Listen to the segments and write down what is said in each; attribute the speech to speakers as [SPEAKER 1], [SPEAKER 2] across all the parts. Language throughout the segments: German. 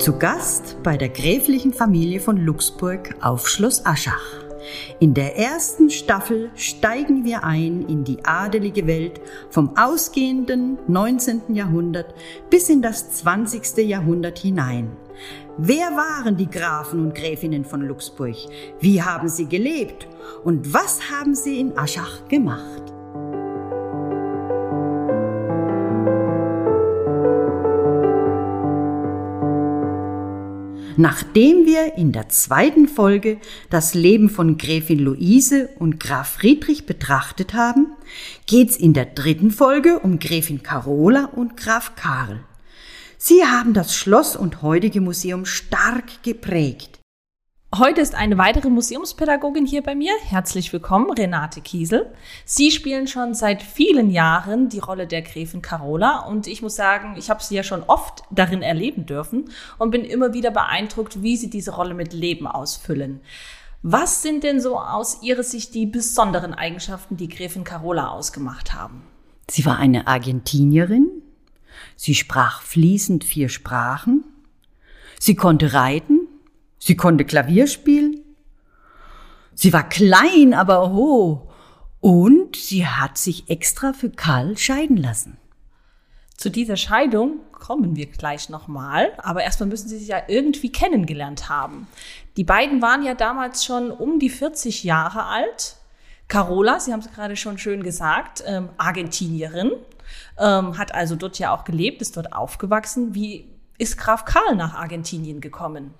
[SPEAKER 1] Zu Gast bei der gräflichen Familie von Luxburg auf Schloss Aschach. In der ersten Staffel steigen wir ein in die adelige Welt vom ausgehenden 19. Jahrhundert bis in das 20. Jahrhundert hinein. Wer waren die Grafen und Gräfinnen von Luxburg? Wie haben sie gelebt? Und was haben sie in Aschach gemacht? Nachdem wir in der zweiten Folge das Leben von Gräfin Luise und Graf Friedrich betrachtet haben, geht's in der dritten Folge um Gräfin Carola und Graf Karl. Sie haben das Schloss und heutige Museum stark geprägt.
[SPEAKER 2] Heute ist eine weitere Museumspädagogin hier bei mir. Herzlich willkommen, Renate Kiesel. Sie spielen schon seit vielen Jahren die Rolle der Gräfin Carola und ich muss sagen, ich habe sie ja schon oft darin erleben dürfen und bin immer wieder beeindruckt, wie sie diese Rolle mit Leben ausfüllen. Was sind denn so aus Ihrer Sicht die besonderen Eigenschaften, die Gräfin Carola ausgemacht haben?
[SPEAKER 1] Sie war eine Argentinierin. Sie sprach fließend vier Sprachen. Sie konnte reiten Sie konnte Klavier spielen. Sie war klein, aber hoch. Und sie hat sich extra für Karl scheiden lassen.
[SPEAKER 2] Zu dieser Scheidung kommen wir gleich nochmal, aber erstmal müssen sie sich ja irgendwie kennengelernt haben. Die beiden waren ja damals schon um die 40 Jahre alt. Carola, Sie haben es gerade schon schön gesagt, ähm, Argentinierin, ähm, hat also dort ja auch gelebt, ist dort aufgewachsen. Wie ist Graf Karl nach Argentinien gekommen?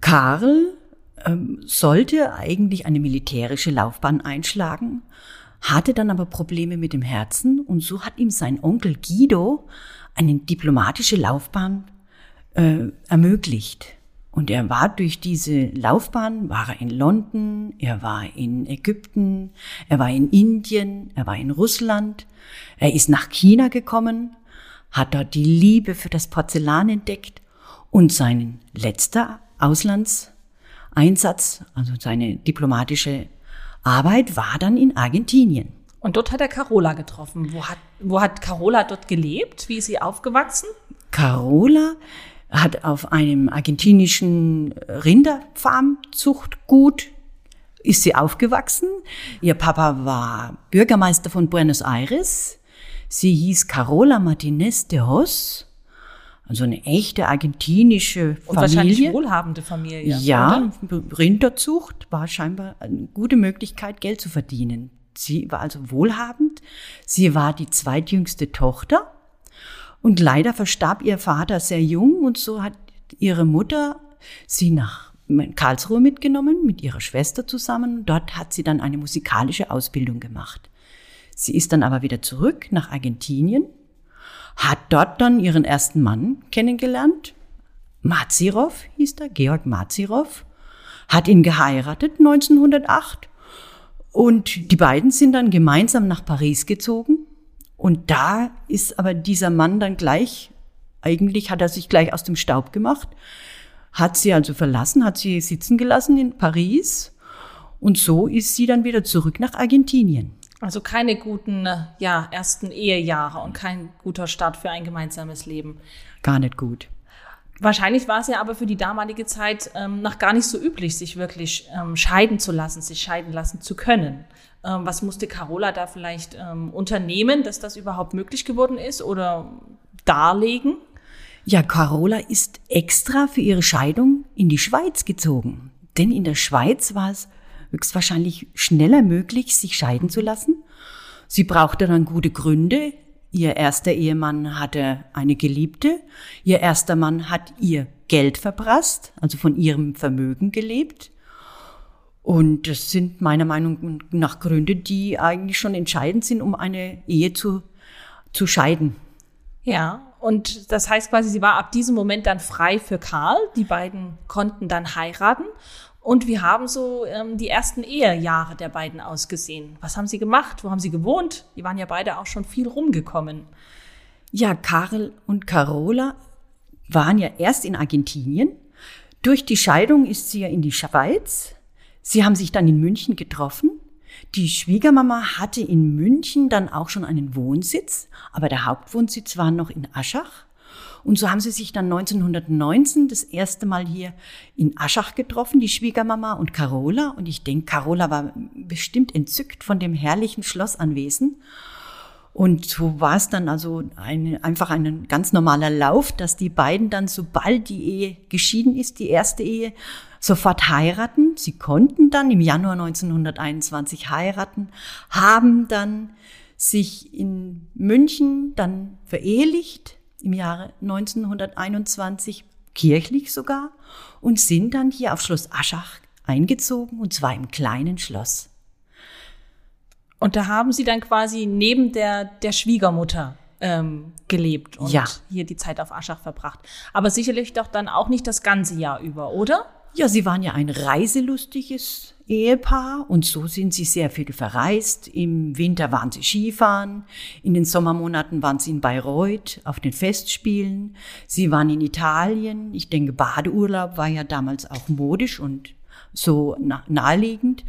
[SPEAKER 1] Karl ähm, sollte eigentlich eine militärische Laufbahn einschlagen, hatte dann aber Probleme mit dem Herzen und so hat ihm sein Onkel Guido eine diplomatische Laufbahn äh, ermöglicht. Und er war durch diese Laufbahn, war er in London, er war in Ägypten, er war in Indien, er war in Russland, er ist nach China gekommen, hat dort die Liebe für das Porzellan entdeckt und sein letzter Auslandseinsatz, also seine diplomatische Arbeit, war dann in Argentinien.
[SPEAKER 2] Und dort hat er Carola getroffen. Wo hat, wo hat Carola dort gelebt? Wie ist sie aufgewachsen?
[SPEAKER 1] Carola hat auf einem argentinischen Rinderfarmzuchtgut ist sie aufgewachsen. Ihr Papa war Bürgermeister von Buenos Aires. Sie hieß Carola Martinez de Hos also eine echte argentinische Familie. Und
[SPEAKER 2] wahrscheinlich wohlhabende Familie.
[SPEAKER 1] Ja, oder? Rinderzucht war scheinbar eine gute Möglichkeit, Geld zu verdienen. Sie war also wohlhabend. Sie war die zweitjüngste Tochter. Und leider verstarb ihr Vater sehr jung und so hat ihre Mutter sie nach Karlsruhe mitgenommen, mit ihrer Schwester zusammen. Dort hat sie dann eine musikalische Ausbildung gemacht. Sie ist dann aber wieder zurück nach Argentinien hat dort dann ihren ersten Mann kennengelernt. Mazirov hieß er, Georg Mazirov, hat ihn geheiratet 1908 und die beiden sind dann gemeinsam nach Paris gezogen. Und da ist aber dieser Mann dann gleich, eigentlich hat er sich gleich aus dem Staub gemacht, hat sie also verlassen, hat sie sitzen gelassen in Paris und so ist sie dann wieder zurück nach Argentinien.
[SPEAKER 2] Also keine guten ja, ersten Ehejahre und kein guter Start für ein gemeinsames Leben.
[SPEAKER 1] Gar nicht gut.
[SPEAKER 2] Wahrscheinlich war es ja aber für die damalige Zeit ähm, noch gar nicht so üblich, sich wirklich ähm, scheiden zu lassen, sich scheiden lassen zu können. Ähm, was musste Carola da vielleicht ähm, unternehmen, dass das überhaupt möglich geworden ist oder darlegen?
[SPEAKER 1] Ja, Carola ist extra für ihre Scheidung in die Schweiz gezogen. Denn in der Schweiz war es höchstwahrscheinlich schneller möglich, sich scheiden zu lassen. Sie brauchte dann gute Gründe. Ihr erster Ehemann hatte eine Geliebte. Ihr erster Mann hat ihr Geld verprasst, also von ihrem Vermögen gelebt. Und das sind meiner Meinung nach Gründe, die eigentlich schon entscheidend sind, um eine Ehe zu, zu scheiden.
[SPEAKER 2] Ja, und das heißt quasi, sie war ab diesem Moment dann frei für Karl. Die beiden konnten dann heiraten. Und wie haben so ähm, die ersten Ehejahre der beiden ausgesehen? Was haben sie gemacht? Wo haben sie gewohnt? Die waren ja beide auch schon viel rumgekommen.
[SPEAKER 1] Ja, Karl und Carola waren ja erst in Argentinien. Durch die Scheidung ist sie ja in die Schweiz. Sie haben sich dann in München getroffen. Die Schwiegermama hatte in München dann auch schon einen Wohnsitz, aber der Hauptwohnsitz war noch in Aschach. Und so haben sie sich dann 1919 das erste Mal hier in Aschach getroffen, die Schwiegermama und Carola. Und ich denke, Carola war bestimmt entzückt von dem herrlichen Schlossanwesen. Und so war es dann also eine, einfach ein ganz normaler Lauf, dass die beiden dann, sobald die Ehe geschieden ist, die erste Ehe, sofort heiraten. Sie konnten dann im Januar 1921 heiraten, haben dann sich in München dann verehelicht, im Jahre 1921, kirchlich sogar, und sind dann hier auf Schloss Aschach eingezogen, und zwar im kleinen Schloss.
[SPEAKER 2] Und da haben Sie dann quasi neben der, der Schwiegermutter ähm, gelebt und
[SPEAKER 1] Ja.
[SPEAKER 2] hier die Zeit auf Aschach verbracht. Aber sicherlich doch dann auch nicht das ganze Jahr über, oder?
[SPEAKER 1] Ja, sie waren ja ein reiselustiges Ehepaar und so sind sie sehr viel verreist. Im Winter waren sie Skifahren, in den Sommermonaten waren sie in Bayreuth auf den Festspielen, sie waren in Italien. Ich denke, Badeurlaub war ja damals auch modisch und so na- naheliegend.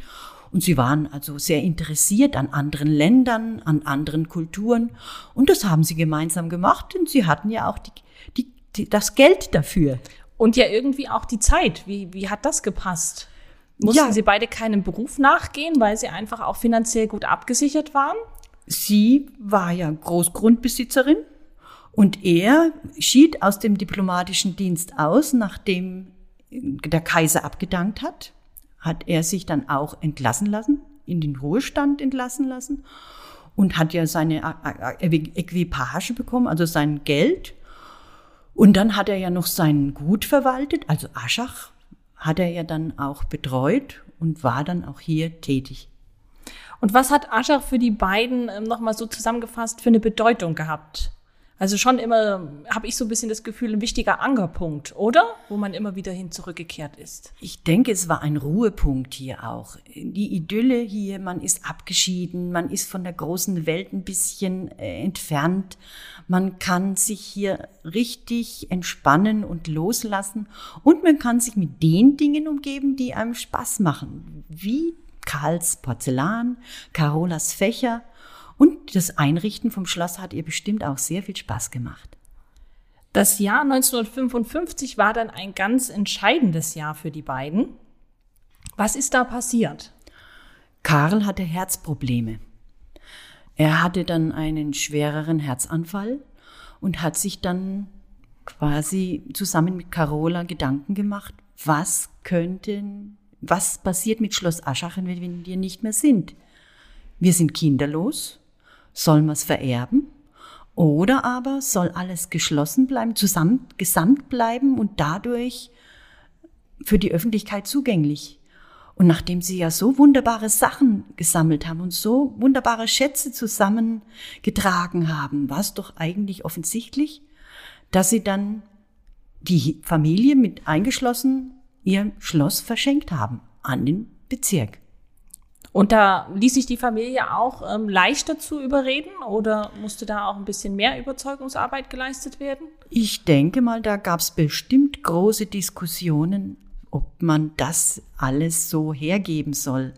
[SPEAKER 1] Und sie waren also sehr interessiert an anderen Ländern, an anderen Kulturen. Und das haben sie gemeinsam gemacht und sie hatten ja auch die, die, die, das Geld dafür.
[SPEAKER 2] Und ja irgendwie auch die Zeit. Wie, wie hat das gepasst? Mussten
[SPEAKER 1] Ja.
[SPEAKER 2] Sie beide keinem Beruf nachgehen, weil Sie einfach auch finanziell gut abgesichert waren?
[SPEAKER 1] Sie war ja Großgrundbesitzerin und er schied aus dem diplomatischen Dienst aus, nachdem der Kaiser abgedankt hat, hat er sich dann auch entlassen lassen, in den Ruhestand entlassen lassen und hat ja seine Equipage bekommen, also sein Geld. Und dann hat er ja noch sein Gut verwaltet, also Aschach hat er ja dann auch betreut und war dann auch hier tätig.
[SPEAKER 2] Und was hat Aschach für die beiden ähm, nochmal so zusammengefasst für eine Bedeutung gehabt? Also schon immer, habe ich so ein bisschen das Gefühl, ein wichtiger Ankerpunkt, oder? Wo man immer wieder hin zurückgekehrt ist.
[SPEAKER 1] Ich denke, es war ein Ruhepunkt hier auch. Die Idylle hier, man ist abgeschieden, man ist von der großen Welt ein bisschen äh, entfernt. Man kann sich hier richtig entspannen und loslassen und man kann sich mit den Dingen umgeben, die einem Spaß machen, wie Karls Porzellan, Carolas Fächer und das Einrichten vom Schloss hat ihr bestimmt auch sehr viel Spaß gemacht.
[SPEAKER 2] Das Jahr 1955 war dann ein ganz entscheidendes Jahr für die beiden. Was ist da passiert?
[SPEAKER 1] Karl hatte Herzprobleme. Er hatte dann einen schwereren Herzanfall und hat sich dann quasi zusammen mit Carola Gedanken gemacht, was könnten, was passiert mit Schloss Aschach, wenn wir nicht mehr sind. Wir sind kinderlos, sollen wir es vererben? Oder aber soll alles geschlossen bleiben, zusammen, gesamt bleiben und dadurch für die Öffentlichkeit zugänglich? Und nachdem sie ja so wunderbare Sachen gesammelt haben und so wunderbare Schätze zusammengetragen haben, war es doch eigentlich offensichtlich, dass sie dann die Familie mit eingeschlossen ihr Schloss verschenkt haben an den Bezirk.
[SPEAKER 2] Und da ließ sich die Familie auch ähm, leicht dazu überreden oder musste da auch ein bisschen mehr Überzeugungsarbeit geleistet werden?
[SPEAKER 1] Ich denke mal, da gab es bestimmt große Diskussionen, ob man das alles so hergeben soll.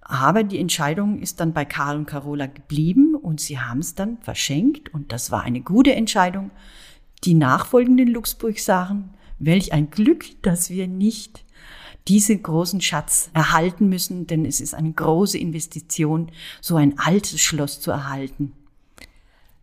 [SPEAKER 1] Aber die Entscheidung ist dann bei Karl und Carola geblieben und sie haben es dann verschenkt und das war eine gute Entscheidung. Die nachfolgenden Luxburg sagen, welch ein Glück, dass wir nicht diesen großen Schatz erhalten müssen, denn es ist eine große Investition, so ein altes Schloss zu erhalten.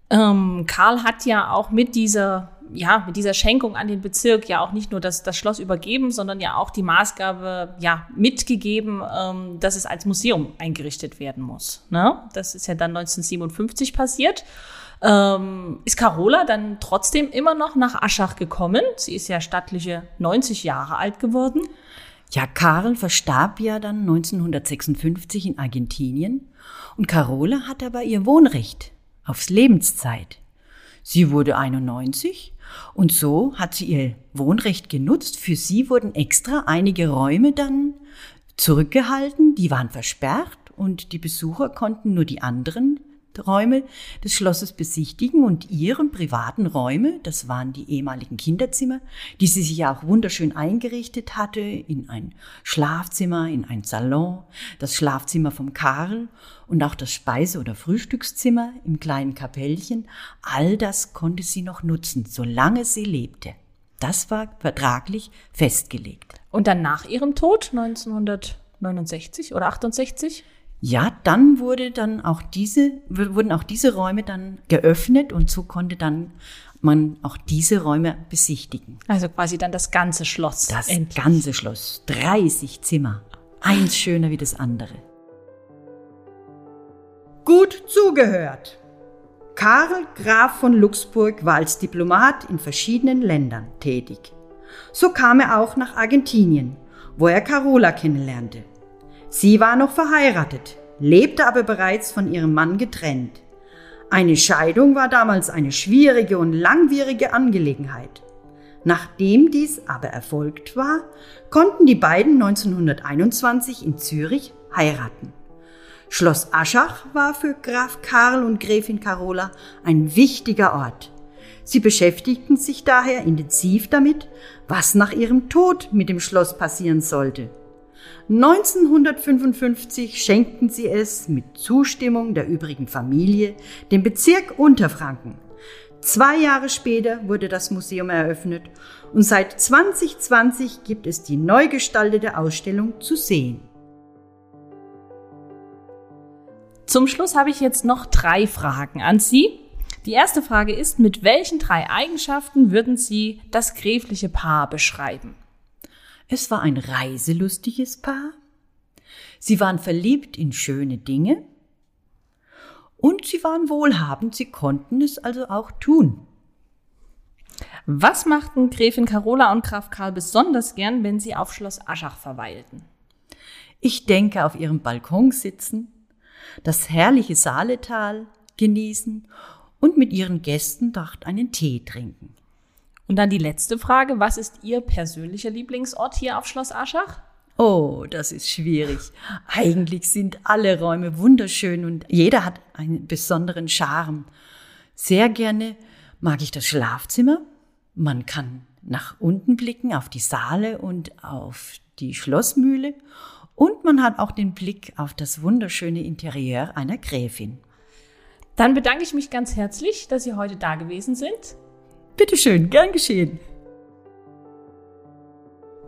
[SPEAKER 2] Ähm, Karl hat ja auch mit dieser, ja, mit dieser Schenkung an den Bezirk ja auch nicht nur das, das Schloss übergeben, sondern ja auch die Maßgabe ja mitgegeben, ähm, dass es als Museum eingerichtet werden muss. Ne? Das ist ja dann 1957 passiert. Ähm, ist Carola dann trotzdem immer noch nach Aschach gekommen? Sie ist ja stattliche 90 Jahre alt geworden.
[SPEAKER 1] Ja, Karl verstarb ja dann 1956 in Argentinien und Carola hat aber ihr Wohnrecht aufs Lebenszeit. Sie wurde 91 und so hat sie ihr Wohnrecht genutzt. Für sie wurden extra einige Räume dann zurückgehalten, die waren versperrt und die Besucher konnten nur die anderen Räume des Schlosses besichtigen und ihren privaten Räume, das waren die ehemaligen Kinderzimmer, die sie sich auch wunderschön eingerichtet hatte, in ein Schlafzimmer, in ein Salon, das Schlafzimmer vom Karl und auch das Speise- oder Frühstückszimmer im kleinen Kapellchen, all das konnte sie noch nutzen, solange sie lebte. Das war vertraglich festgelegt.
[SPEAKER 2] Und dann nach ihrem Tod 1969 oder 68?
[SPEAKER 1] Ja, dann wurde dann auch diese, wurden auch diese Räume dann geöffnet und so konnte dann man auch diese Räume besichtigen.
[SPEAKER 2] Also quasi dann das ganze Schloss.
[SPEAKER 1] Das endlich. ganze Schloss. 30 Zimmer. Eins schöner wie das andere. Gut zugehört. Karl Graf von Luxemburg war als Diplomat in verschiedenen Ländern tätig. So kam er auch nach Argentinien, wo er Carola kennenlernte. Sie war noch verheiratet, lebte aber bereits von ihrem Mann getrennt. Eine Scheidung war damals eine schwierige und langwierige Angelegenheit. Nachdem dies aber erfolgt war, konnten die beiden 1921 in Zürich heiraten. Schloss Aschach war für Graf Karl und Gräfin Carola ein wichtiger Ort. Sie beschäftigten sich daher intensiv damit, was nach ihrem Tod mit dem Schloss passieren sollte. 1955 schenkten sie es mit Zustimmung der übrigen Familie dem Bezirk Unterfranken. Zwei Jahre später wurde das Museum eröffnet und seit 2020 gibt es die neu gestaltete Ausstellung zu sehen.
[SPEAKER 2] Zum Schluss habe ich jetzt noch drei Fragen an Sie. Die erste Frage ist, mit welchen drei Eigenschaften würden Sie das gräfliche Paar beschreiben?
[SPEAKER 1] Es war ein reiselustiges Paar. Sie waren verliebt in schöne Dinge. Und sie waren wohlhabend, sie konnten es also auch tun.
[SPEAKER 2] Was machten Gräfin Carola und Graf Karl besonders gern, wenn sie auf Schloss Aschach verweilten?
[SPEAKER 1] Ich denke, auf ihrem Balkon sitzen, das herrliche Saaletal genießen und mit ihren Gästen dort einen Tee trinken.
[SPEAKER 2] Und dann die letzte Frage, was ist Ihr persönlicher Lieblingsort hier auf Schloss Aschach?
[SPEAKER 1] Oh, das ist schwierig. Eigentlich sind alle Räume wunderschön und jeder hat einen besonderen Charme. Sehr gerne mag ich das Schlafzimmer. Man kann nach unten blicken auf die Saale und auf die Schlossmühle und man hat auch den Blick auf das wunderschöne Interieur einer Gräfin.
[SPEAKER 2] Dann bedanke ich mich ganz herzlich, dass Sie heute da gewesen sind.
[SPEAKER 1] Bitteschön, gern geschehen.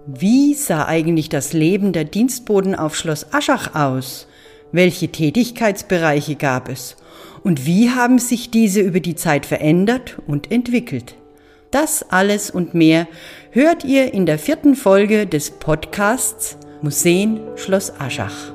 [SPEAKER 1] Wie sah eigentlich das Leben der Dienstboten auf Schloss Aschach aus? Welche Tätigkeitsbereiche gab es? Und wie haben sich diese über die Zeit verändert und entwickelt? Das alles und mehr hört ihr in der vierten Folge des Podcasts Museen Schloss Aschach.